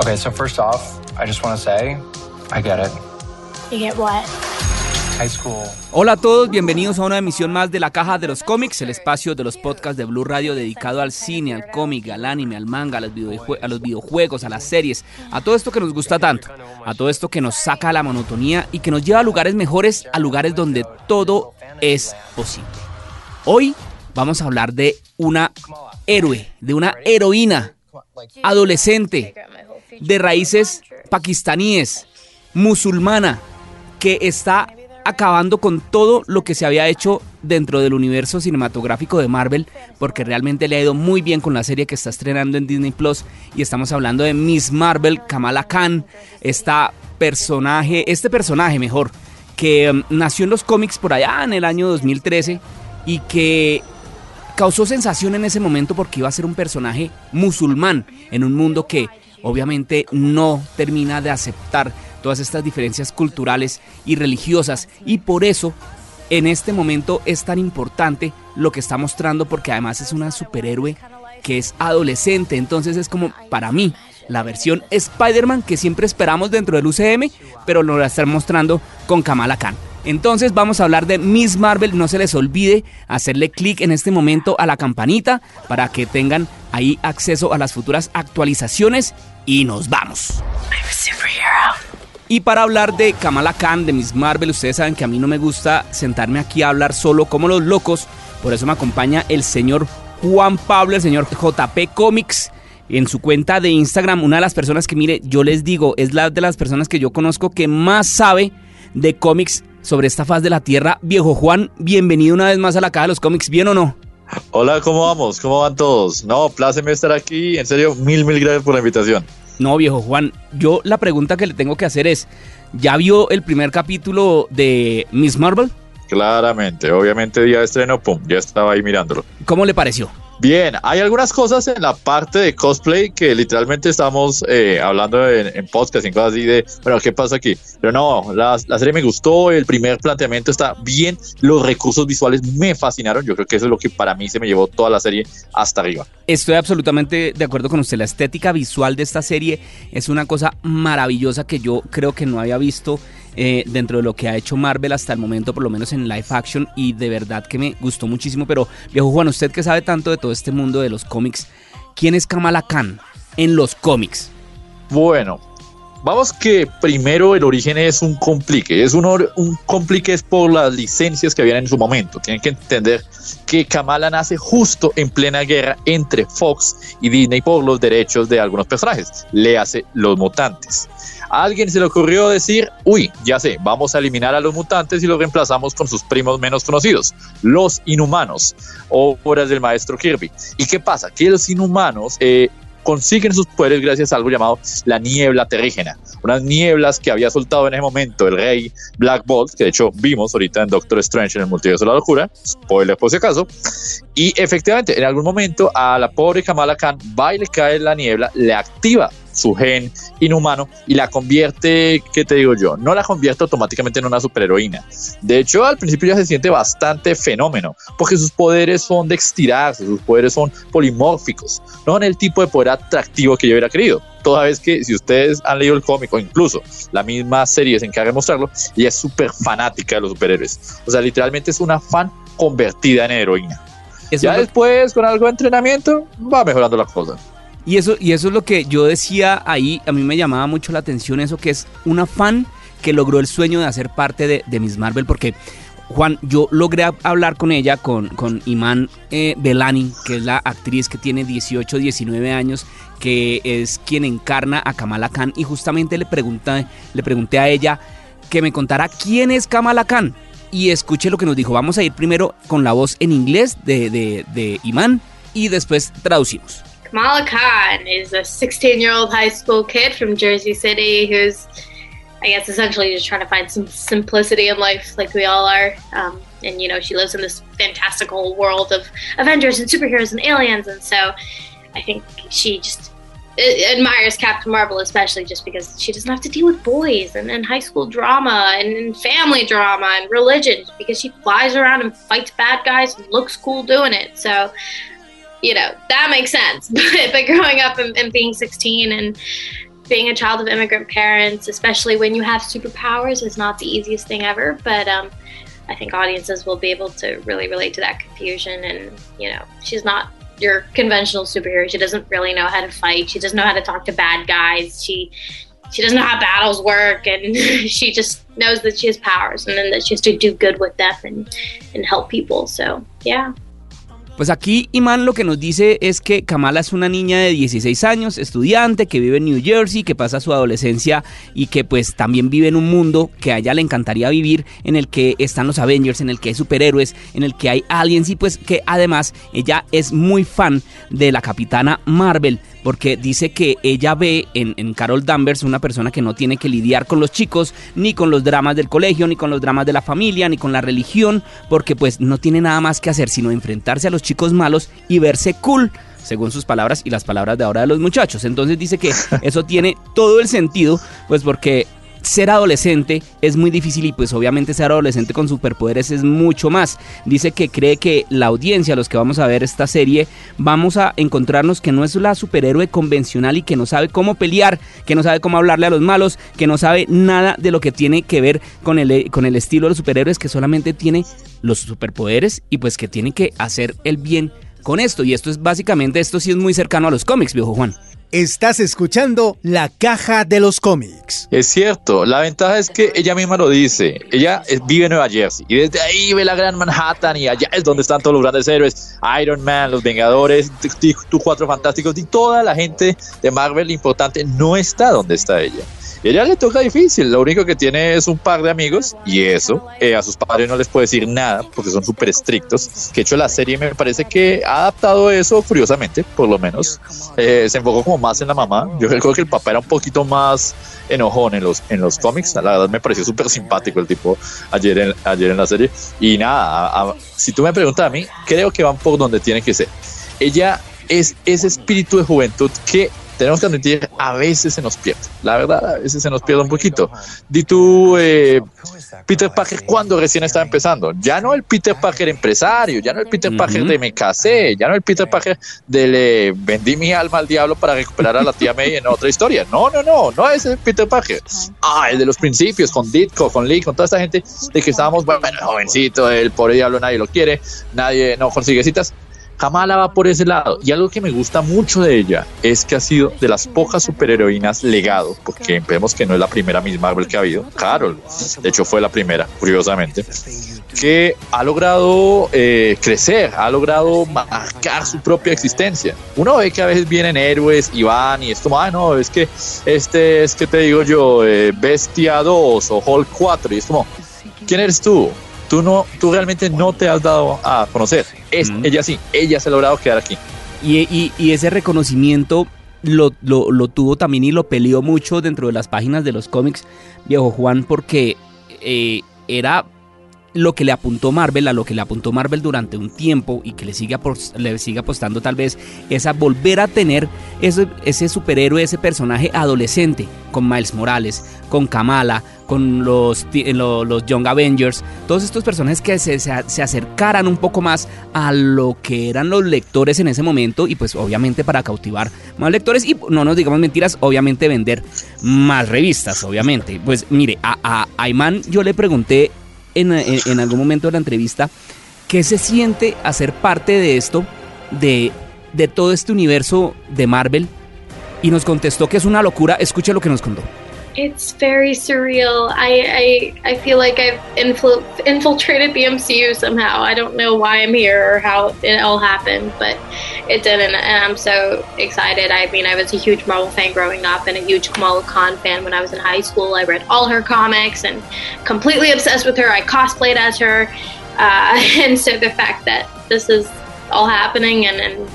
Okay, so first off, I just want to say, I get it. You get what? High school. Hola a todos, bienvenidos a una emisión más de la Caja de los Cómics, el espacio de los podcasts de Blue Radio dedicado al cine, al cómic, al anime, al manga, a los, a los videojuegos, a las series, a todo esto que nos gusta tanto, a todo esto que nos saca a la monotonía y que nos lleva a lugares mejores, a lugares donde todo es posible. Hoy vamos a hablar de una héroe, de una heroína adolescente de raíces pakistaníes, musulmana, que está acabando con todo lo que se había hecho dentro del universo cinematográfico de Marvel, porque realmente le ha ido muy bien con la serie que está estrenando en Disney Plus. Y estamos hablando de Miss Marvel, Kamala Khan, esta personaje, este personaje mejor, que um, nació en los cómics por allá en el año 2013 y que causó sensación en ese momento porque iba a ser un personaje musulmán en un mundo que obviamente no termina de aceptar todas estas diferencias culturales y religiosas y por eso en este momento es tan importante lo que está mostrando porque además es una superhéroe que es adolescente, entonces es como para mí la versión Spider-Man que siempre esperamos dentro del UCM, pero lo va a estar mostrando con Kamala Khan. Entonces vamos a hablar de Miss Marvel, no se les olvide hacerle clic en este momento a la campanita para que tengan ahí acceso a las futuras actualizaciones y nos vamos. Y para hablar de Kamala Khan, de Miss Marvel, ustedes saben que a mí no me gusta sentarme aquí a hablar solo como los locos, por eso me acompaña el señor Juan Pablo, el señor JP Comics. En su cuenta de Instagram, una de las personas que, mire, yo les digo, es la de las personas que yo conozco que más sabe de cómics sobre esta faz de la Tierra. Viejo Juan, bienvenido una vez más a la caja de los cómics, ¿bien o no? Hola, ¿cómo vamos? ¿Cómo van todos? No, pláceme estar aquí. En serio, mil, mil gracias por la invitación. No, viejo Juan, yo la pregunta que le tengo que hacer es, ¿ya vio el primer capítulo de Miss Marvel? Claramente, obviamente día de estreno, pum, ya estaba ahí mirándolo. ¿Cómo le pareció? Bien, hay algunas cosas en la parte de cosplay que literalmente estamos eh, hablando en, en podcast y cosas así de, bueno, ¿qué pasa aquí? Pero no, la, la serie me gustó, el primer planteamiento está bien, los recursos visuales me fascinaron, yo creo que eso es lo que para mí se me llevó toda la serie hasta arriba. Estoy absolutamente de acuerdo con usted. La estética visual de esta serie es una cosa maravillosa que yo creo que no había visto eh, dentro de lo que ha hecho Marvel hasta el momento, por lo menos en live action, y de verdad que me gustó muchísimo. Pero, viejo Juan, usted que sabe tanto de todo este mundo de los cómics, ¿quién es Kamala Khan en los cómics? Bueno, vamos que primero el origen es un complique. Es un, un complique es por las licencias que habían en su momento. Tienen que entender que Kamala nace justo en plena guerra entre Fox y Disney por los derechos de algunos personajes. Le hace los mutantes. A alguien se le ocurrió decir, uy, ya sé, vamos a eliminar a los mutantes y los reemplazamos con sus primos menos conocidos, los inhumanos, obras del maestro Kirby. ¿Y qué pasa? Que los inhumanos eh, consiguen sus poderes gracias a algo llamado la niebla terrígena. Unas nieblas que había soltado en ese momento el rey Black Bolt, que de hecho vimos ahorita en Doctor Strange en el multiverso de la locura, spoiler por si acaso. Y efectivamente, en algún momento a la pobre Kamala Khan va y le cae la niebla, le activa su gen inhumano y la convierte, ¿qué te digo yo? No la convierte automáticamente en una superheroína. De hecho, al principio ya se siente bastante fenómeno, porque sus poderes son de estirarse, sus poderes son polimórficos, no son el tipo de poder atractivo que yo hubiera querido. Toda vez que, si ustedes han leído el cómic o incluso la misma serie se encarga de mostrarlo, ella es súper fanática de los superhéroes. O sea, literalmente es una fan convertida en heroína. Eso Ya después, con algo de entrenamiento, va mejorando la cosa. Y eso, y eso es lo que yo decía ahí, a mí me llamaba mucho la atención eso, que es una fan que logró el sueño de hacer parte de, de Miss Marvel, porque Juan, yo logré hab- hablar con ella, con, con Iman eh, Belani, que es la actriz que tiene 18, 19 años, que es quien encarna a Kamala Khan, y justamente le pregunté, le pregunté a ella que me contara quién es Kamala Khan. Y escuche lo que nos dijo. Vamos a ir primero con la voz en inglés de, de, de Iman y después traducimos. Kamala Khan is a 16 year old high school kid from Jersey City who's, I guess, essentially just trying to find some simplicity in life, like we all are. Um, and, you know, she lives in this fantastical world of Avengers and superheroes and aliens. And so I think she just uh, admires Captain Marvel, especially just because she doesn't have to deal with boys and, and high school drama and, and family drama and religion because she flies around and fights bad guys and looks cool doing it. So, you know, that makes sense. But, but growing up and, and being 16 and being a child of immigrant parents, especially when you have superpowers, is not the easiest thing ever. But um, I think audiences will be able to really relate to that confusion. And, you know, she's not your conventional superhero. She doesn't really know how to fight. She doesn't know how to talk to bad guys. She she doesn't know how battles work and she just knows that she has powers and then that she has to do good with them and, and help people. So yeah. Pues aquí Iman lo que nos dice es que Kamala es una niña de 16 años, estudiante, que vive en New Jersey, que pasa su adolescencia y que pues también vive en un mundo que a ella le encantaría vivir, en el que están los Avengers, en el que hay superhéroes, en el que hay aliens y pues que además ella es muy fan de la capitana Marvel porque dice que ella ve en, Carol Danvers una persona que no tiene que lidiar con los chicos, ni con los dramas del colegio, ni con los dramas de la familia, ni con la religión, porque pues no tiene nada más que hacer sino enfrentarse a los chicos malos y verse cool según sus palabras y las palabras de ahora de los muchachos. Entonces dice que eso tiene todo el sentido, pues porque ser adolescente es muy difícil y pues obviamente ser adolescente con superpoderes es mucho más. Dice que cree que la audiencia, los que vamos a ver esta serie, vamos a encontrarnos que no es la superhéroe convencional y que no sabe cómo pelear, que no sabe cómo hablarle a los malos, que no sabe nada de lo que tiene que ver con el, con el estilo de los superhéroes, que solamente tiene los superpoderes y pues que tiene que hacer el bien con esto. Y esto es básicamente, esto sí es muy cercano a los cómics, viejo Juan. Estás escuchando La Caja de los Cómics. Es cierto, la ventaja es que ella misma lo dice. Ella vive en Nueva Jersey y desde ahí ve la gran Manhattan y allá es donde están todos los grandes héroes. Iron Man, los Vengadores, tus cuatro fantásticos y toda la gente de Marvel importante no está donde está ella. Y ella le toca difícil, lo único que tiene es un par de amigos y eso, eh, a sus padres no les puede decir nada porque son súper estrictos. Que hecho la serie me parece que ha adaptado eso curiosamente, por lo menos. Eh, se enfocó como más en la mamá. Yo creo que el papá era un poquito más enojón en los, en los cómics. La verdad me pareció súper simpático el tipo ayer en, ayer en la serie. Y nada, si tú me preguntas a mí, creo que van por donde tienen que ser. Ella es ese espíritu de juventud que tenemos que admitir, a veces se nos pierde. La verdad, a veces se nos pierde un poquito. Di tú, eh, Peter Parker, cuando recién estaba empezando. Ya no el Peter Parker empresario, ya no el Peter Parker de me casé, ya no el Peter Parker de le vendí mi alma al diablo para recuperar a la tía May en otra historia. No, no, no, no es el Peter Parker. Ah, el de los principios, con Ditko, con Lee, con toda esta gente de que estábamos, bueno, jovencito, el pobre diablo nadie lo quiere, nadie no consigue citas Kamala va por ese lado. Y algo que me gusta mucho de ella es que ha sido de las pocas superheroínas legado, porque vemos que no es la primera Miss Marvel que ha habido. Carol, de hecho, fue la primera, curiosamente, que ha logrado eh, crecer, ha logrado marcar su propia existencia. Uno ve que a veces vienen héroes y van y es como, ah, no, es que este es que te digo yo, eh, Bestia 2 o Hulk 4, y es como, ¿quién eres tú? Tú no, tú realmente no te has dado a conocer. Es, Ella sí, ella se ha logrado quedar aquí. Y, y, ese reconocimiento lo, lo, tuvo también y lo peleó mucho dentro de las páginas de los cómics, viejo Juan, porque eh, era lo que le apuntó Marvel, a lo que le apuntó Marvel durante un tiempo y que le sigue, le sigue apostando tal vez, es a volver a tener ese, superhéroe, ese personaje adolescente, con Miles Morales, con Kamala, con los, los, Young Avengers, todos estos personajes que se, se, acercaran un poco más a lo que eran los lectores en ese momento y pues obviamente para cautivar más lectores y no nos digamos mentiras, obviamente vender más revistas, obviamente. Pues mire, a, a Ayman yo le pregunté en, algún momento de la entrevista qué se siente hacer parte de esto, de, de todo este universo de Marvel, y nos contestó que es una locura. Escuche lo que nos contó. It's very surreal. I, I, I feel like I've influ- infiltrated the MCU somehow. I don't know why I'm here or how it all happened, but it did, and, and I'm so excited. I mean, I was a huge Marvel fan growing up and a huge Kamala Khan fan when I was in high school. I read all her comics and completely obsessed with her. I cosplayed as her, uh, and so the fact that this is all happening and, and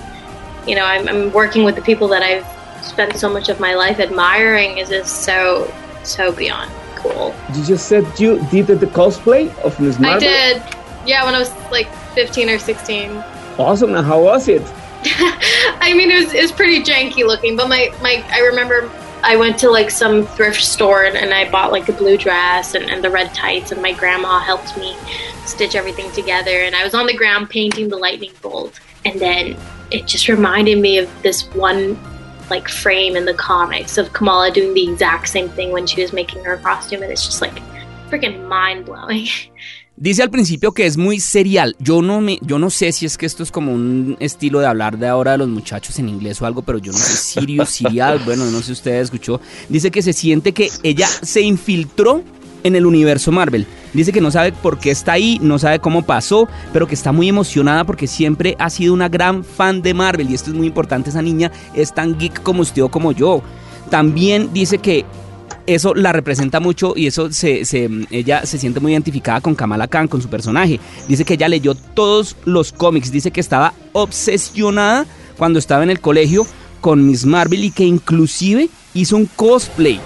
you know, I'm, I'm working with the people that I've spent so much of my life admiring is just so so beyond cool. You just said you did the cosplay of Miss Marvel. I did. Yeah, when I was like 15 or 16. Awesome. Now, how was it? I mean, it was, it was pretty janky looking, but my, my I remember I went to like some thrift store and, and I bought like a blue dress and, and the red tights, and my grandma helped me stitch everything together. And I was on the ground painting the lightning bolt, and then it just reminded me of this one like frame in the comics of Kamala doing the exact same thing when she was making her costume, and it's just like freaking mind blowing. Dice al principio que es muy serial. Yo no me, yo no sé si es que esto es como un estilo de hablar de ahora de los muchachos en inglés o algo, pero yo no sé Sirius, serial, bueno, no sé si usted escuchó. Dice que se siente que ella se infiltró en el universo Marvel. Dice que no sabe por qué está ahí, no sabe cómo pasó, pero que está muy emocionada porque siempre ha sido una gran fan de Marvel y esto es muy importante, esa niña es tan geek como usted o como yo. También dice que eso la representa mucho y eso se, se, ella se siente muy identificada con Kamala Khan, con su personaje. Dice que ella leyó todos los cómics, dice que estaba obsesionada cuando estaba en el colegio con Miss Marvel y que inclusive hizo un cosplay.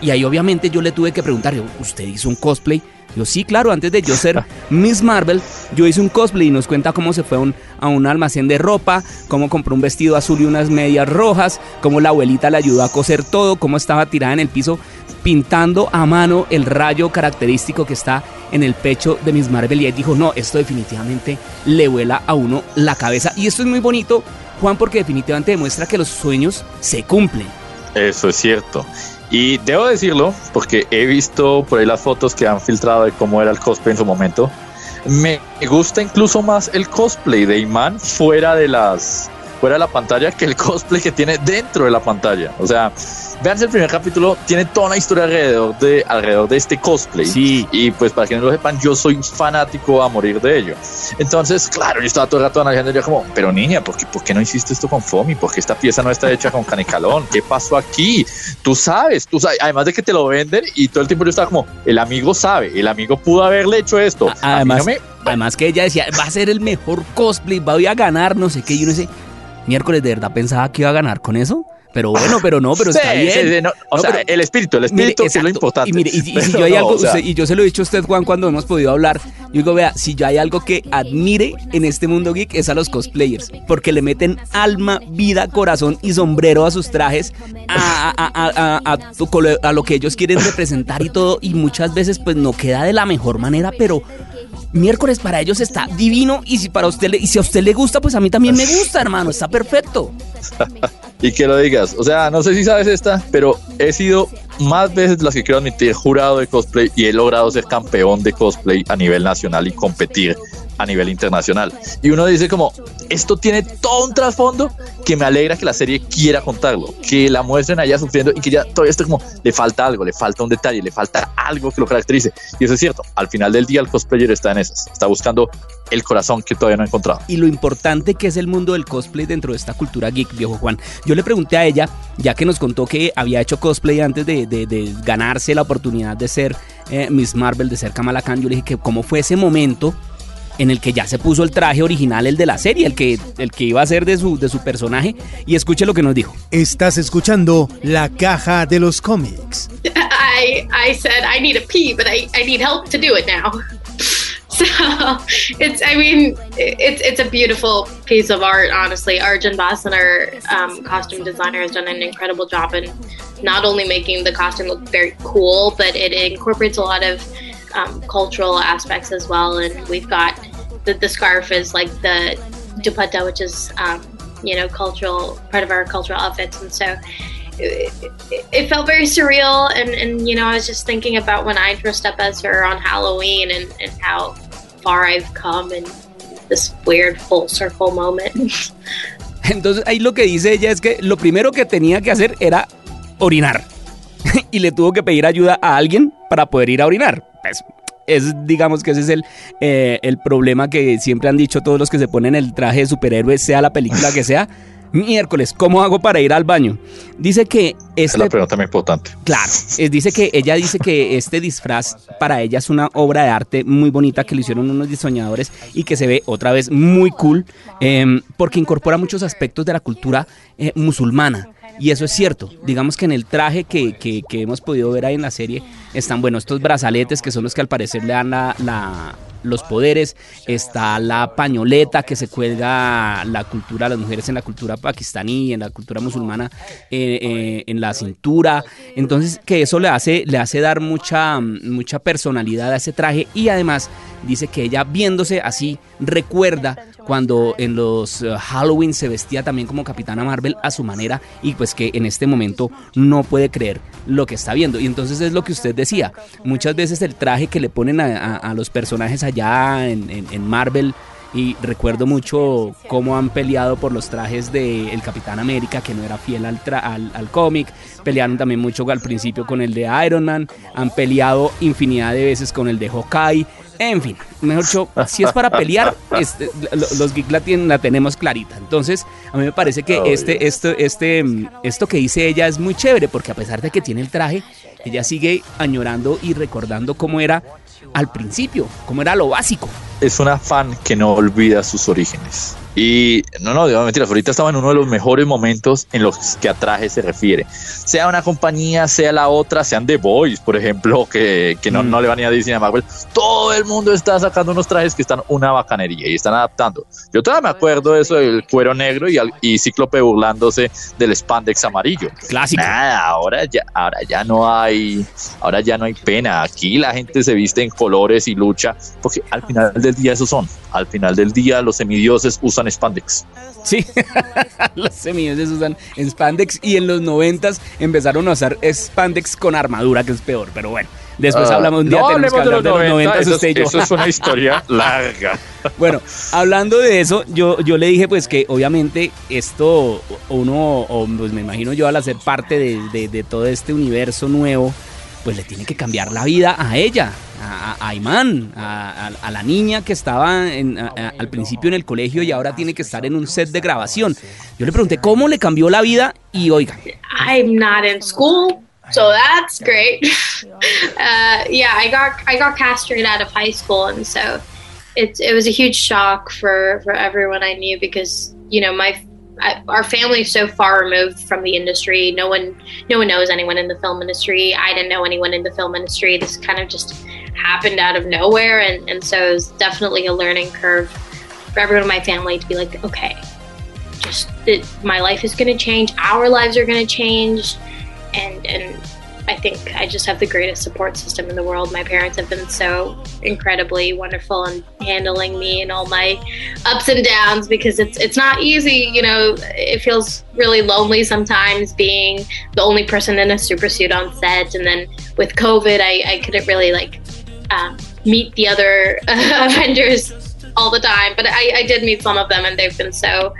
Y ahí obviamente yo le tuve que preguntar, ¿usted hizo un cosplay? Yo sí, claro, antes de yo ser Miss Marvel, yo hice un cosplay y nos cuenta cómo se fue a un almacén de ropa, cómo compró un vestido azul y unas medias rojas, cómo la abuelita le ayudó a coser todo, cómo estaba tirada en el piso pintando a mano el rayo característico que está en el pecho de Miss Marvel y él dijo, no, esto definitivamente le vuela a uno la cabeza. Y esto es muy bonito, Juan, porque definitivamente demuestra que los sueños se cumplen. Eso es cierto. Y debo decirlo, porque he visto por ahí las fotos que han filtrado de cómo era el cosplay en su momento. Me gusta incluso más el cosplay de Iman fuera de las fuera de la pantalla que el cosplay que tiene dentro de la pantalla. O sea, vean el primer capítulo, tiene toda una historia alrededor de, alrededor de este cosplay. Sí. Y pues para que no lo sepan, yo soy fanático a morir de ello. Entonces, claro, yo estaba todo el rato analizando yo como, pero niña, ¿por qué, ¿por qué no hiciste esto con Fomi? ¿Por qué esta pieza no está hecha con canicalón? ¿Qué pasó aquí? Tú sabes, tú sabes, además de que te lo venden y todo el tiempo yo estaba como, el amigo sabe, el amigo pudo haberle hecho esto. Además, además que ella decía, va a ser el mejor cosplay, voy a ganar, no sé qué, y uno dice, miércoles de verdad pensaba que iba a ganar con eso. Pero bueno, pero no, pero está bien. o sea, el espíritu, el espíritu es lo importante. Y mire, y, si yo hay algo, y yo se lo he dicho a usted, Juan, cuando hemos podido hablar, yo digo, vea, si yo hay algo que admire en este mundo geek es a los cosplayers, porque le meten alma, vida, corazón y sombrero a sus trajes, a, a, a, a lo que ellos quieren representar y todo, y muchas veces pues no queda de la mejor manera, pero miércoles para ellos está divino y si para usted y si a usted le gusta, pues a mí también me gusta, hermano, está perfecto. y que lo digas, o sea, no sé si sabes esta, pero he sido más veces las que quiero admitir jurado de cosplay y he logrado ser campeón de cosplay a nivel nacional y competir a nivel internacional. Y uno dice como, esto tiene todo un trasfondo que me alegra que la serie quiera contarlo, que la muestren allá sufriendo y que ya todavía esté como, le falta algo, le falta un detalle, le falta algo que lo caracterice. Y eso es cierto, al final del día el cosplayer está en esas, está buscando el corazón que todavía no ha encontrado. Y lo importante que es el mundo del cosplay dentro de esta cultura geek, viejo Juan. Yo le pregunté a ella, ya que nos contó que había hecho cosplay antes de, de, ganarse la oportunidad de ser eh, Miss Marvel, de ser Kamala Khan, yo le dije que cómo fue ese momento en el que ya se puso el traje original, el de la serie, el que, el que iba a ser de su, de su personaje. Y escuche lo que nos dijo. Estás escuchando La Caja de los Cómics. I, I said I need a pee, but I, I need help to do it now. So it's, I mean, it's it's a beautiful piece of art. Honestly, Arjun Basan, our um, costume designer, has done an incredible job in not only making the costume look very cool, but it incorporates a lot of um, cultural aspects as well. And we've got the, the scarf is like the dupatta, which is um, you know cultural part of our cultural outfits, and so. It, it, felt very surreal and, and you know i was just thinking about when i dressed up as her on halloween and, and how far i've come in this weird full circle moment. Entonces ahí lo que dice ella es que lo primero que tenía que hacer era orinar. Y le tuvo que pedir ayuda a alguien para poder ir a orinar. Pues es, digamos que ese es el, eh, el problema que siempre han dicho todos los que se ponen el traje de superhéroe, sea la película que sea. Miércoles, ¿cómo hago para ir al baño? Dice que este, es la pregunta más importante. Claro, es, dice que ella dice que este disfraz para ella es una obra de arte muy bonita que lo hicieron unos diseñadores y que se ve otra vez muy cool em, porque incorpora muchos aspectos de la cultura eh, musulmana. Y eso es cierto. Digamos que en el traje que, que, hemos podido ver ahí en la serie están, bueno, estos brazaletes que son los que al parecer le dan la, los poderes. Está la pañoleta que se cuelga la cultura, las mujeres en la cultura pakistaní, en la cultura musulmana, eh, eh, en la cintura. Entonces, que eso le hace, le hace dar mucha, mucha personalidad a ese traje y además dice que ella viéndose así recuerda cuando en los eh, Halloween se vestía también como Capitana Marvel a su manera y pues que en este momento no puede creer lo que está viendo. Y entonces es lo que usted decía, muchas veces el traje que le ponen a, los personajes allá en, Marvel y recuerdo mucho cómo han peleado por los trajes de el Capitán América, que no era fiel al, al, al cómic. Pelearon también mucho al principio con el de Iron Man. Han peleado infinidad de veces con el de Hawkeye. En fin, mejor dicho, si es para pelear, este, lo- los geek la, tenemos clarita. Entonces, a mí me parece que este, esto, este, mm, esto que dice ella es muy chévere, porque a pesar de que tiene el traje, ella sigue añorando y recordando cómo era al principio, cómo era lo básico. es una fan que no olvida sus orígenes. Y no, no, digo mentiras, ahorita estaba en uno de los mejores momentos en los que a traje se refiere. Sea una compañía, sea la otra, sean The Boys, por ejemplo, que, que no, Mm. no le van a Disney a Marvel. Todo el mundo está sacando unos trajes que están una bacanería y están adaptando. Yo todavía me acuerdo de eso del cuero negro y, al- y Cíclope burlándose del spandex amarillo. Clásico. Nada, ahora ya, ahora ya no hay, ahora ya no hay pena. Aquí la gente se viste en colores y lucha, porque al final del día esos son. Al final del día los semidioses usan spandex. Sí, los semillones usan en spandex y en los noventas empezaron a usar spandex con armadura, que es peor, pero bueno. Después Ah, hablamos un día no tenemos que hablar de los 90, eso, usted y yo. eso es una historia larga. Bueno, hablando de eso, yo, yo le dije pues que obviamente esto uno, o pues me imagino yo al hacer parte de, de- de todo este universo nuevo, pues le tiene que cambiar la vida a ella, a, Iman, a, la niña que estaba en- al principio en el colegio y ahora tiene que estar en un set de grabación. Yo le pregunté cómo le cambió la vida y oiga, I'm not in school, so that's great. uh, yeah, I got I got cast out of high school, and so it it was a huge shock for for everyone I knew because you know my I, our family is so far removed from the industry. No one no one knows anyone in the film industry. I didn't know anyone in the film industry. This kind of just happened out of nowhere, and and so it was definitely a learning curve for everyone in my family to be like, okay, just my life is going to change our lives are going to change and and i think i just have the greatest support system in the world. My parents have been so incredibly wonderful in handling me and all my ups and downs because it's it's not easy you know. It feels really lonely sometimes being the only person in a super suit on set. And then with covid i, I couldn't really like um, meet the other avengers all the time. But I, I did meet some of them and they've been so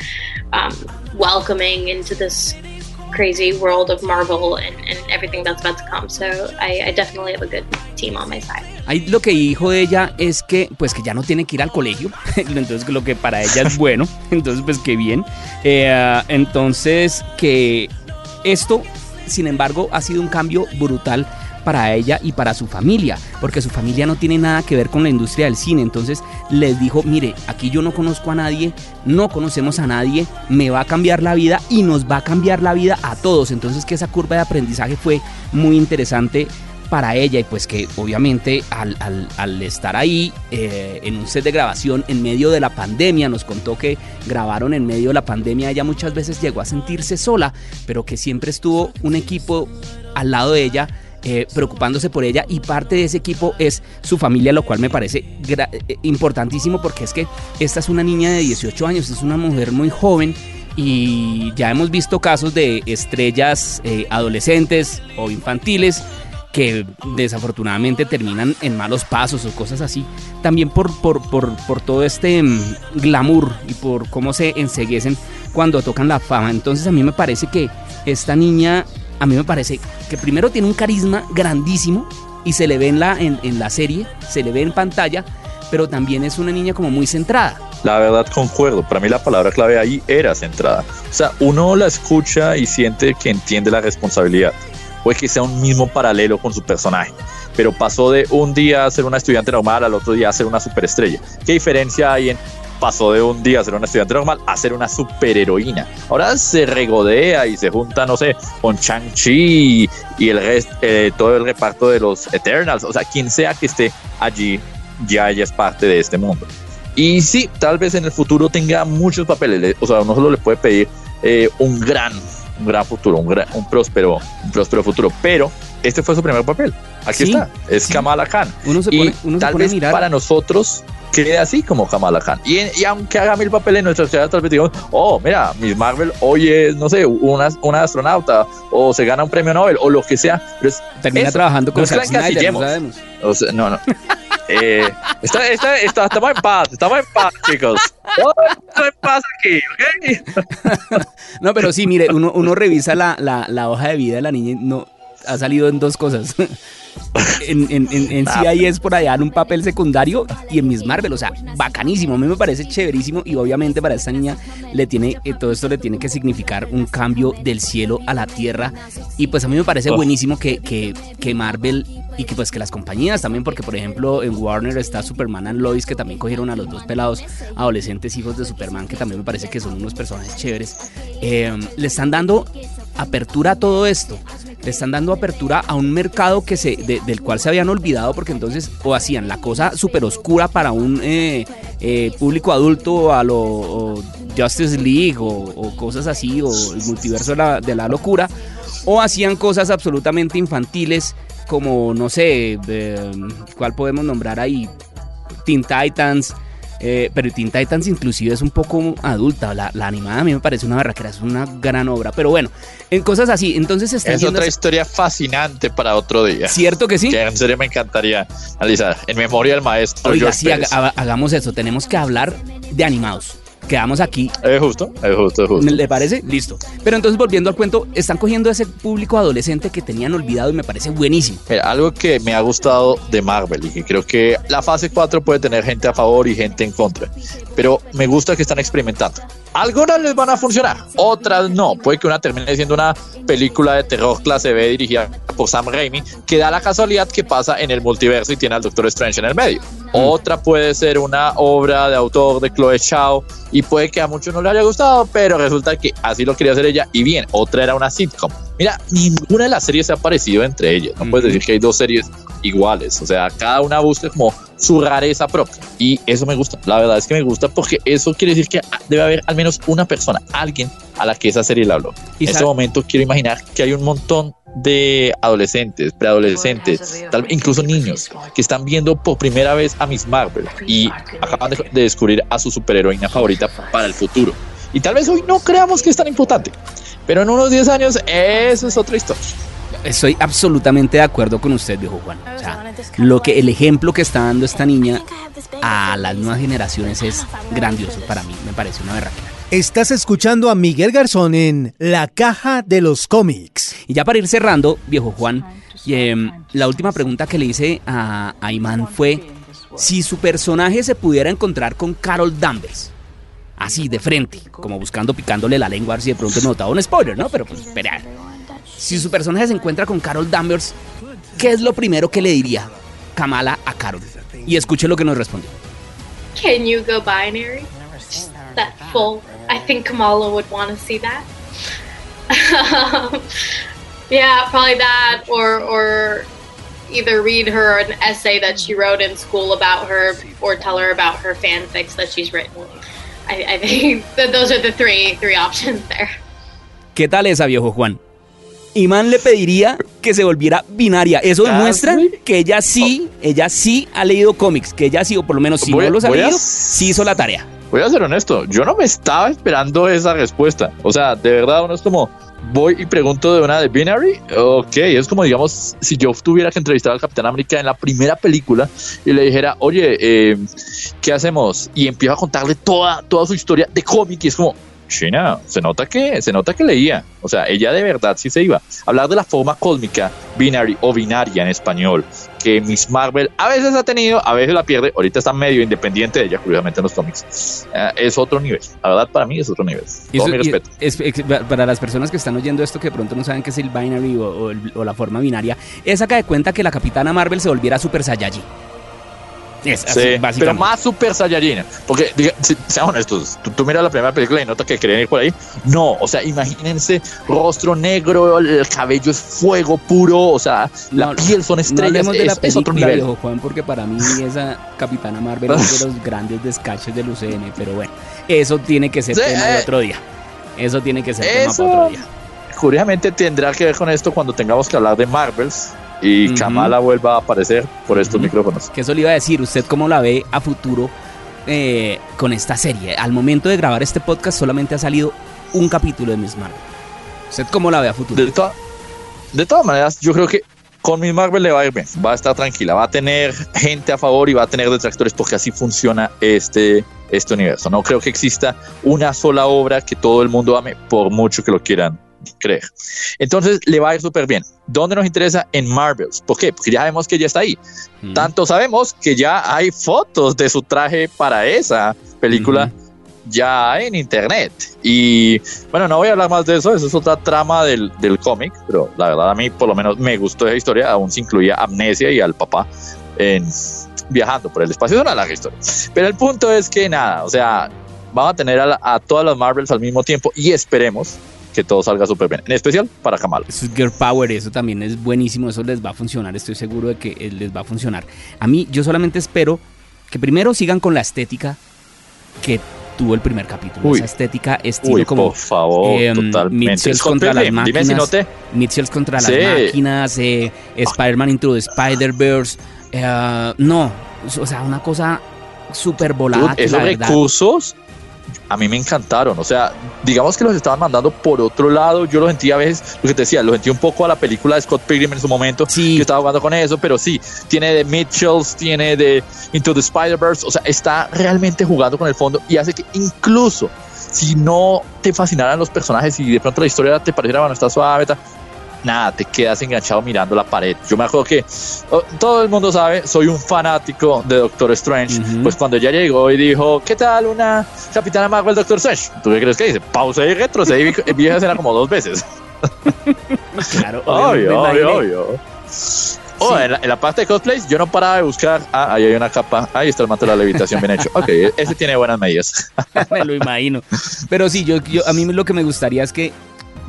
um, welcoming into this crazy world of Marvel and, and everything that's about to come. So I, I definitely have a good team on my side. Ahí lo que dijo ella es que pues que ya no tiene que ir al colegio, entonces lo que para ella es bueno, entonces pues que bien. Eh, entonces que esto, sin embargo, ha sido un cambio brutal para ella y para su familia, porque su familia no tiene nada que ver con la industria del cine, entonces les dijo, mire, aquí yo no conozco a nadie, no conocemos a nadie, me va a cambiar la vida y nos va a cambiar la vida a todos, entonces que esa curva de aprendizaje fue muy interesante para ella y pues que obviamente al, estar ahí eh, en un set de grabación en medio de la pandemia, nos contó que grabaron en medio de la pandemia, ella muchas veces llegó a sentirse sola, pero que siempre estuvo un equipo al lado de ella. Eh, preocupándose por ella y parte de ese equipo es su familia, lo cual me parece eh, importantísimo porque es que esta es una niña de 18 años, es una mujer muy joven y ya hemos visto casos de estrellas eh, adolescentes o infantiles que desafortunadamente terminan en malos pasos o cosas así, también por, por, por, por todo este mm, glamour y por cómo se enseguecen cuando tocan la fama. Entonces a mí me parece que esta niña, a mí me parece que primero tiene un carisma grandísimo y se le ve en la, en, en la serie, se le ve en pantalla, pero también es una niña como muy centrada. La verdad concuerdo, para mí la palabra clave ahí era centrada. O sea, uno la escucha y siente que entiende la responsabilidad. Puede que sea un mismo paralelo con su personaje, pero pasó de un día a ser una estudiante normal al otro día a ser una superestrella. ¿Qué diferencia hay en pasó de un día a ser una estudiante normal a ser una superheroína? Ahora se regodea y se junta, no sé, con Chang-Chi y el resto, eh, todo el reparto de los Eternals. O sea, quien sea que esté allí, ya ella es parte de este mundo. Y sí, tal vez en el futuro tenga muchos papeles. le- O sea, uno solo le puede pedir eh, un gran, un gran futuro, un, gran- un próspero, un próspero futuro. Pero este fue su primer papel. Aquí Sí, está. Es sí. Kamala Khan. Uno se y pone, uno se tal a vez mirar. para nosotros quede así como Kamala Khan. Y, y aunque haga mil papeles en nuestras ciudades, tal vez digamos, oh, mira, Miss Marvel hoy es, no sé, una, una astronauta, o se gana un premio Nobel, o lo que sea. Pero es Termina eso. trabajando con Zack Snyder, no sabemos. O sea, no, no. Eh, está- está- está- estamos en paz, estamos en paz, chicos. Está en paz aquí, ¿ok? No, pero sí, mire, uno, uno revisa la, la, la hoja de vida de la niña y no ha salido en dos cosas. En, en, en, en CIS por allá en un papel secundario y en Miss Marvel, o sea, bacanísimo, a mí me parece chéverísimo y obviamente para esta niña le tiene, eh, todo esto le tiene que significar un cambio del cielo a la tierra y pues a mí me parece Oh. buenísimo que, que, que Marvel y que pues que las compañías también, porque por ejemplo en Warner está Superman and Lois que también cogieron a los dos pelados adolescentes hijos de Superman que también me parece que son unos personajes chéveres, eh, le están dando apertura a todo esto. Le están dando apertura a un mercado que se, de- del cual se habían olvidado porque entonces o hacían la cosa súper oscura para un eh, eh, público adulto a lo Justice League o, cosas así o el multiverso de la, de la locura o hacían cosas absolutamente infantiles como no sé eh, cuál podemos nombrar ahí Teen Titans eh, pero Teen Titans inclusive es un poco adulta. La, la animada a mí me parece una barraquera, es una gran obra. Pero bueno, en cosas así. Entonces se están Es otra historia fascinante para otro día. ¿Cierto que sí? Que en serio me encantaría analizar. En memoria del maestro Oiga, George sí, haga- Pérez. haga- hagamos eso. Tenemos que hablar de animados. Quedamos aquí. Es justo, es justo, es justo. ¿Le parece? Listo. Pero entonces volviendo al cuento, están cogiendo a ese público adolescente que tenían olvidado y me parece buenísimo. Mira, algo que me ha gustado de Marvel y que creo que la fase 4 puede tener gente a favor y gente en contra, pero me gusta que están experimentando. Algunas les van a funcionar, otras no. Puede que una termine siendo una película de terror clase B dirigida por Sam Raimi, que da la casualidad que pasa en el multiverso y tiene al Doctor Strange en el medio. Otra puede ser una obra de autor de Chloe Zhao y puede que a muchos no le haya gustado, pero resulta que así lo quería hacer ella y bien. Otra era una sitcom. Mira, ninguna de las series se ha parecido entre ellas. No puedes decir que hay dos series iguales. O sea, cada una busca como su rareza propia. Y eso me gusta. La verdad es que me gusta porque eso quiere decir que debe haber al menos una persona, alguien a la que esa serie le habló. Y En este momento quiero imaginar que hay un montón de adolescentes, preadolescentes, tal vez incluso niños que están viendo por primera vez a Miss Marvel y acaban de, de descubrir a su superheroína favorita para el futuro. Y tal vez hoy no creamos que es tan importante, pero en unos 10 años eso es otra historia. Estoy absolutamente de acuerdo con usted, viejo Juan. O sea, lo que el ejemplo que está dando esta niña a las nuevas generaciones es grandioso para mí. Me parece una berraquera. Estás escuchando a Miguel Garzón en La Caja de los Cómics. Y ya para ir cerrando, viejo Juan, em, la última pregunta que le hice a, a Iman fue si su personaje se pudiera encontrar con Carol Danvers. Así, de frente, como buscando, picándole la lengua, a ver si de pronto me notaba un spoiler, ¿no? Pero pues, espera. Si su personaje se encuentra con Carol Danvers, ¿qué es lo primero que le diría Kamala a Carol? Y escuche lo que nos respondió. Can you go binary? Just that full. I think Kamala would want to see that. yeah, probably that, or or either read her an essay that she wrote in school about her, or tell her about her fanfics that she's written. I, I think that those are the three three options there. ¿Qué tal esa, viejo Juan? Iman le pediría que se volviera binaria. Eso Ah, demuestra que ella sí, ella sí ha leído cómics, que ella sí, o por lo menos si Voy no los ha voy a- leído, sí hizo la tarea. Voy a ser honesto, yo no me estaba esperando esa respuesta. O sea, de verdad, uno es como, voy y pregunto de una de Binary. Ok, es como, digamos, si yo tuviera que entrevistar al Capitán América en la primera película y le dijera, oye, eh, ¿qué hacemos? Y empiezo a contarle toda, toda su historia de cómic y es como, China, se nota que, se nota que leía. O sea, ella de verdad sí se iba. Hablar de la forma cósmica, binary o binaria en español, que Miss Marvel a veces ha tenido, a veces la pierde. Ahorita está medio independiente de ella, curiosamente en los cómics. Eh, es otro nivel. La verdad, para mí es otro nivel. Todo Eso- mi y- respeto. es- es- para las personas que están oyendo esto que de pronto no saben qué es el binary o, o el- o la forma binaria, es acá de cuenta que la capitana Marvel se volviera Super Saiyajin. Es así, Sí, pero básicamente. más Super Saiyajin. Porque, diga, si- seamos honestos, tú, tú miras la primera película y notas que querían ir por ahí. No, o sea, imagínense rostro negro, el cabello es fuego puro, o sea, la No, piel son No estrellas, hablemos de la es, es otro nivel. viejo Juan, porque para mí esa Capitana Marvel es de los grandes descaches del UCN, pero bueno, eso tiene que ser Sí, tema de eh. otro día. Eso tiene que ser tema Eso- para otro día. Curiosamente tendrá que ver con esto cuando tengamos que hablar de Marvels y Ujú. Kamala vuelva a aparecer por estos micrófonos. Que eso le iba a decir, ¿usted cómo la ve a futuro eh, con esta serie? Al momento de grabar este podcast solamente ha salido un capítulo de Miss Marvel. ¿Usted cómo la ve a futuro? De todas maneras, yo creo que con Miss Marvel le va a ir bien, va a estar tranquila, va a tener gente a favor y va a tener detractores porque así funciona este, este universo. No creo que exista una sola obra que todo el mundo ame por mucho que lo quieran creer. Entonces le va a ir súper bien. ¿Dónde nos interesa? En Marvels. ¿Por qué? Porque ya sabemos que ya está ahí. Mm. Tanto sabemos que ya hay fotos de su traje para esa película ya en internet. Y bueno, no voy a hablar más de eso, eso es otra trama del, del cómic, pero la verdad a mí por lo menos me gustó esa historia, aún se incluía Amnesia y al papá en, viajando por el espacio, es una larga historia. Pero el punto es que nada, o sea, vamos a tener a, a todas las Marvels al mismo tiempo y esperemos que todo salga súper bien, en especial para Kamala. Eso es Girl Power, eso también es buenísimo, eso les va a funcionar, estoy seguro de que eh, les va a funcionar. A mí, yo solamente espero que primero sigan con la estética que tuvo el primer capítulo. Uy. Esa estética estilo Uy, como por favor, em, totalmente. Contra las Pilgrim, dime si no máquinas. te... Mitchells contra Sí. las máquinas, eh, Spider-Man Into the Spider-Verse. eh, no, o sea, una cosa súper volada. Esos recursos a mí me encantaron. O sea, digamos que los estaban mandando por otro lado. Yo los sentí a veces, lo que te decía, lo sentí un poco a la película de Scott Pilgrim en su momento, Sí. que estaba jugando con eso, pero sí, tiene de Mitchells, tiene de Into the Spider-Verse. O sea, está realmente jugando con el fondo y hace que incluso si no te fascinaran los personajes y de pronto la historia te pareciera, bueno, está suave, tal, nada, te quedas enganchado mirando la pared. Yo me acuerdo que oh, todo el mundo sabe, soy un fanático de Doctor Strange. Pues cuando ella llegó y dijo, ¿qué tal una Capitana Marvel Doctor Strange? ¿Tú qué crees que dice? Pausa y retrocedí y vi esa escena como dos veces. Claro, obvio, Obvio, obvio. Oh, en, la, en la parte de cosplays yo no paraba de buscar. Ah, ahí hay una capa. Ahí está el manto de la levitación bien hecho. Ok, ese tiene buenas medidas. me lo imagino. Pero sí, yo, yo- a mí lo que me gustaría es que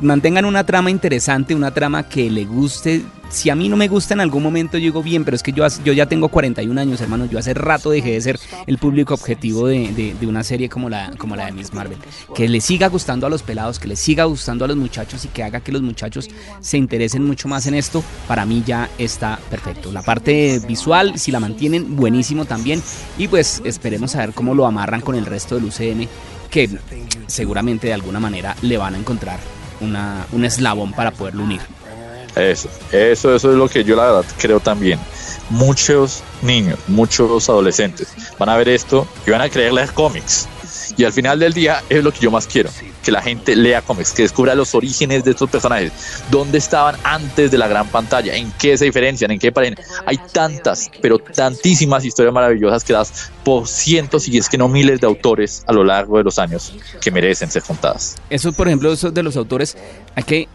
mantengan una trama interesante, una trama que le guste. Si a mí no me gusta en algún momento, yo digo bien, pero es que yo, yo ya tengo 41 años, hermano. Yo hace rato dejé de ser el público objetivo de, de- de una serie como la, como la de Miss Marvel. Que le siga gustando a los pelados, que le siga gustando a los muchachos y que haga que los muchachos se interesen mucho más en esto, para mí ya está perfecto. La parte visual, si la mantienen, buenísimo también. Y pues esperemos a ver cómo lo amarran con el resto del UCM, que seguramente de alguna manera le van a encontrar una, un eslabón para poderlo unir. Eso, eso, eso es lo que yo la verdad creo también. Muchos niños, muchos adolescentes van a ver esto y van a querer leer cómics. Y al final del día es lo que yo más quiero, que la gente lea cómics, que descubra los orígenes de estos personajes, dónde estaban antes de la gran pantalla, en qué se diferencian, en qué parecen. Hay tantas, pero tantísimas historias maravillosas que das por cientos y es que no miles de autores a lo largo de los años que merecen ser contadas. Eso, por ejemplo, eso de los autores, hay que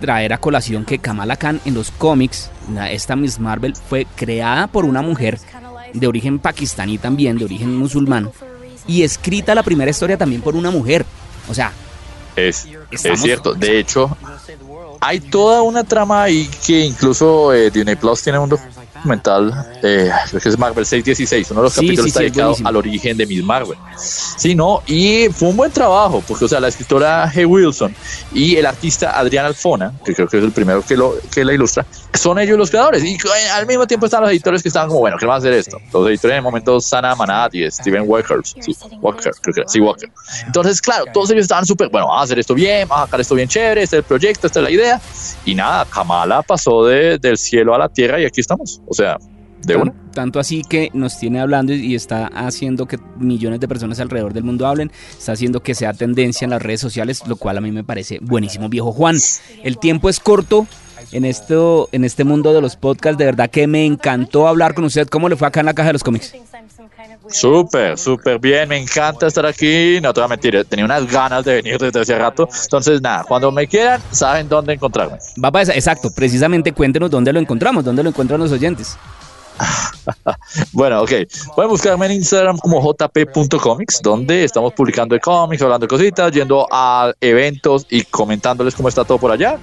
traer a colación que Kamala Khan en los cómics, esta Miss Marvel, fue creada por una mujer de origen pakistaní también, de origen musulmán, y escrita la primera historia también por una mujer. O sea, Es, es cierto. De hecho, hay toda una trama ahí que incluso eh, Disney Plus tiene un documental, eh, creo que es Marvel 616, uno de los Sí, capítulos sí, está sí, es dedicado buenísimo. al origen de Miss Marvel. Sí, no, y fue un buen trabajo, porque, o sea, la escritora Hay Wilson y el artista Adrián Alfona, que creo que es el primero que, lo, que la ilustra, son ellos los creadores. Y eh, al mismo tiempo están los editores que estaban como, bueno, ¿qué vamos a hacer esto? Los editores en el momento, Sana Manat y Steven Walker, Walker, creo que era, sí, Walker. Entonces, claro, todos ellos estaban súper, bueno, vamos a hacer esto bien, vamos a sacar esto bien chévere, este es el proyecto, esta es la idea. Y nada, Kamala pasó de- del cielo a la tierra y aquí estamos. O sea, de una. tanto así que nos tiene hablando y está haciendo que millones de personas alrededor del mundo hablen, está haciendo que sea tendencia en las redes sociales, lo cual a mí me parece buenísimo, viejo Juan. El tiempo es corto. En, esto, en este mundo de los podcasts, de verdad que me encantó hablar con usted. ¿Cómo le fue acá en la caja de los cómics? Súper, súper bien, me encanta estar aquí. No te voy a mentir, eh, tenía unas ganas de venir desde hace rato. Entonces, nada, cuando me quieran, saben dónde encontrarme. Va para esa, exacto, precisamente cuéntenos dónde lo encontramos, dónde lo encuentran los oyentes. Bueno, ok. Pueden buscarme en Instagram como jp.comics, donde estamos publicando de cómics, hablando de cositas, yendo a eventos y comentándoles cómo está todo por allá.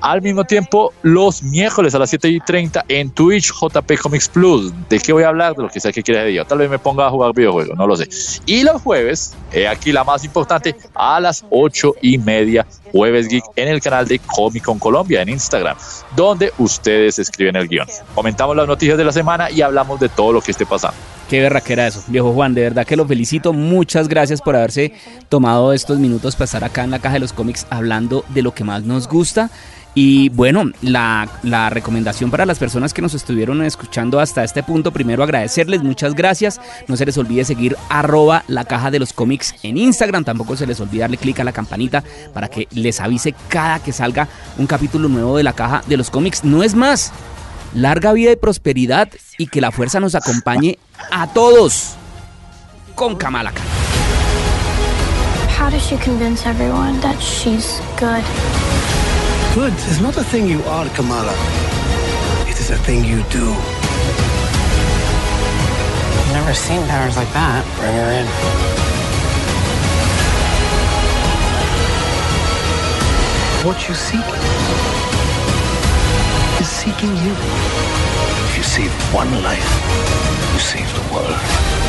Al mismo tiempo, los miércoles a las 7 y 30 en Twitch JP Comics Plus. ¿De qué voy a hablar? De lo que sé que quiere de día. Tal vez me ponga a jugar videojuegos, no lo sé. Y los jueves, he aquí la más importante, a las 8 y media, Jueves Geek, en el canal de Comic Con Colombia en Instagram, donde ustedes escriben el guion. Comentamos las noticias de la semana y hablamos de todo lo que esté pasando. Qué berraquera eso, viejo Juan, de verdad que lo felicito. Muchas gracias por haberse tomado estos minutos para estar acá en la caja de los cómics hablando de lo que más nos gusta. Y bueno, la, la, recomendación para las personas que nos estuvieron escuchando hasta este punto, primero agradecerles, muchas gracias. No se les olvide seguir arroba la caja de los cómics en Instagram. Tampoco se les olvide darle clic a la campanita para que les avise cada que salga un capítulo nuevo de la caja de los cómics. No es más, larga vida y prosperidad y que la fuerza nos acompañe a todos con Kamala Khan. How does she convince everyone that she's good? Good is not a thing you are, Kamala. It is a thing you do. I've never seen powers like that. Bring her in. What you seek is seeking you. If you save one life, you save the world.